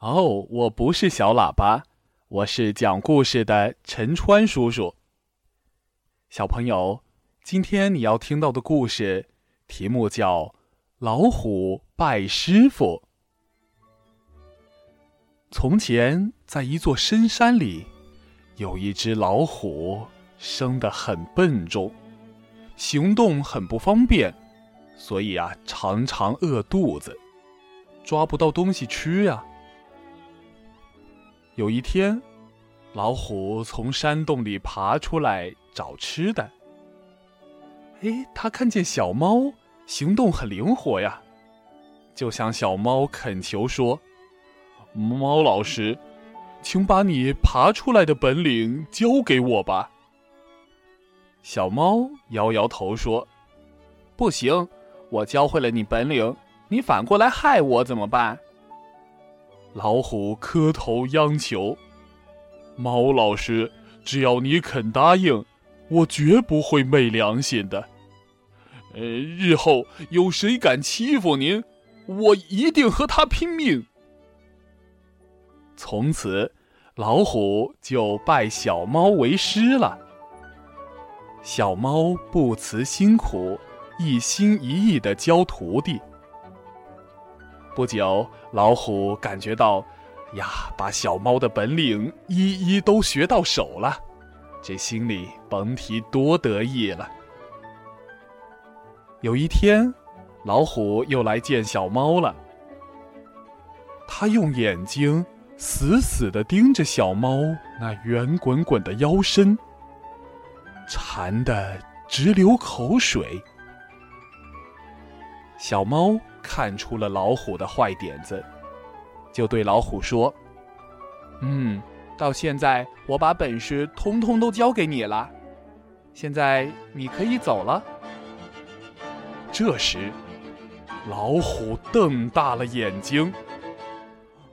哦，我不是小喇叭，我是讲故事的陈川叔叔。小朋友，今天你要听到的故事题目叫《老虎拜师傅》。从前，在一座深山里，有一只老虎，生得很笨重，行动很不方便，所以啊，常常饿肚子，抓不到东西吃呀。有一天，老虎从山洞里爬出来找吃的。哎，他看见小猫行动很灵活呀，就向小猫恳求说。猫老师，请把你爬出来的本领教给我吧。小猫摇摇头说：“不行，我教会了你本领，你反过来害我怎么办？”老虎磕头央求：“猫老师，只要你肯答应，我绝不会昧良心的。呃，日后有谁敢欺负您，我一定和他拼命。”从此，老虎就拜小猫为师了。小猫不辞辛苦，一心一意的教徒弟。不久，老虎感觉到，呀，把小猫的本领一一都学到手了，这心里甭提多得意了。有一天，老虎又来见小猫了，他用眼睛。死死的盯着小猫那圆滚滚的腰身，馋得直流口水。小猫看出了老虎的坏点子，就对老虎说：“嗯，到现在我把本事通通都教给你了，现在你可以走了。”这时，老虎瞪大了眼睛。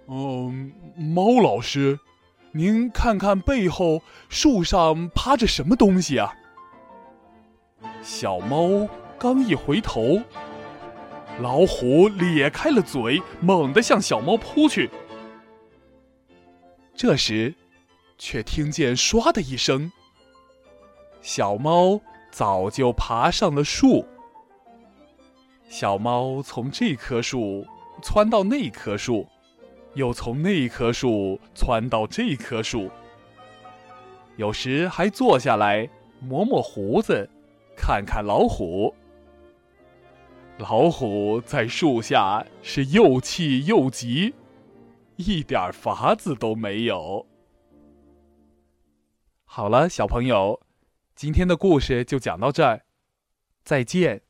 嗯，猫老师，您看看背后树上趴着什么东西啊？小猫刚一回头，老虎咧开了嘴，猛地向小猫扑去。这时，却听见“唰”的一声，小猫早就爬上了树。小猫从这棵树窜到那棵树。又从那棵树窜到这棵树，有时还坐下来磨磨胡子，看看老虎。老虎在树下是又气又急，一点法子都没有。好了，小朋友，今天的故事就讲到这儿，再见。